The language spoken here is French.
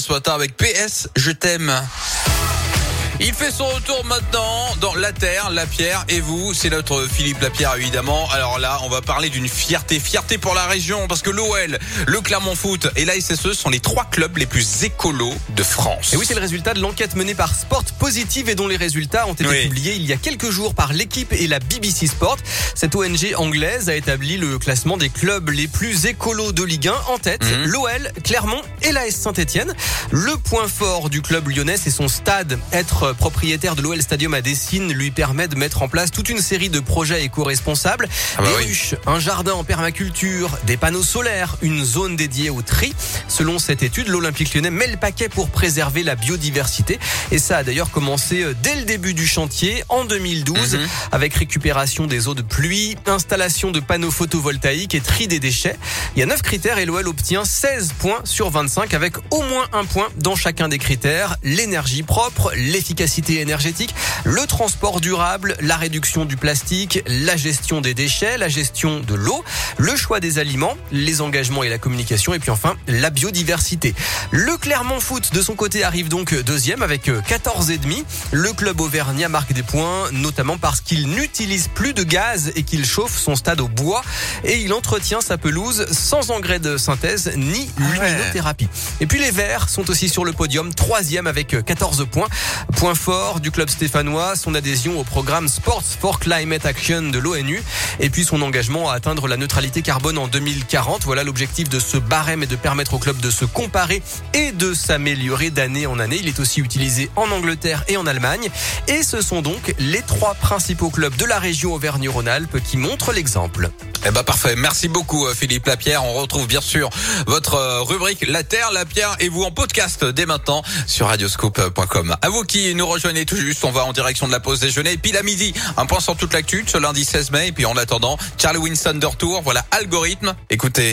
ce matin avec PS, je t'aime. Il fait son retour maintenant dans la terre, la pierre et vous, c'est notre Philippe Lapierre évidemment. Alors là, on va parler d'une fierté, fierté pour la région parce que l'OL, le Clermont Foot et la SSE sont les trois clubs les plus écolos de France. Et oui, c'est le résultat de l'enquête menée par Sport Positive et dont les résultats ont été Oui. publiés il y a quelques jours par l'équipe et la BBC Sport. Cette ONG anglaise a établi le classement des clubs les plus écolos de Ligue 1 en tête. Mhm. L'OL, Clermont et l'AS Saint-Etienne. Le point fort du club lyonnais, c'est son stade. Être propriétaire de l'OL Stadium à Dessine lui permet de mettre en place toute une série de projets éco-responsables. Ah bah des oui. ruches, un jardin en permaculture, des panneaux solaires, une zone dédiée au tri. Selon cette étude, l'Olympique lyonnais met le paquet pour préserver la biodiversité. Et ça a d'ailleurs commencé euh, dès le début du chantier en 2012 Mhm. avec récupération des eaux de pluie, installation de panneaux photovoltaïques et tri des déchets. Il y a 9 critères et l'OL obtient 16 points sur 25 avec au moins un point dans chacun des critères. L'énergie propre, l'efficacité énergétique, le transport durable, la réduction du plastique, la gestion des déchets, la gestion de l'eau, le choix des aliments, les engagements et la communication et puis enfin la biodiversité. Le Clermont Foot de son côté arrive donc deuxième avec 14 et demi. Le club auvergnat marque des points notamment parce qu'il n'utilise plus de gaz et qu'il chauffe son stade au bois et il entretient sa pelouse sans engrais de synthèse ni ouais. luminothérapie. Et puis les Verts sont aussi sur le podium, troisième avec 14 points. Point fort du club stéphanois, son adhésion au programme Sports for Climate Action de l'ONU et puis son engagement à atteindre la neutralité carbone en 2040. Voilà l'objectif de ce barème et de permettre au club de se comparer et de s'améliorer d'année en année. Il est aussi utilisé en Angleterre et en Allemagne. Et ce sont donc les trois principaux clubs de la région Auvergne-Rhône-Alpes qui montrent l'exemple. Eh ben parfait, merci beaucoup euh, Philippe Lapierre. On retrouve bien sûr votre euh, rubrique La Terre, la Pierre et vous en podcast dès maintenant sur radioscope.com. À vous qui nous rejoignez tout juste, on va en direction de la pause déjeuner. Et puis à midi, un point sur toute l'actu ce lundi 16 mai. Et puis en attendant, Charlie Winston de retour, voilà Algorithme. Écoutez.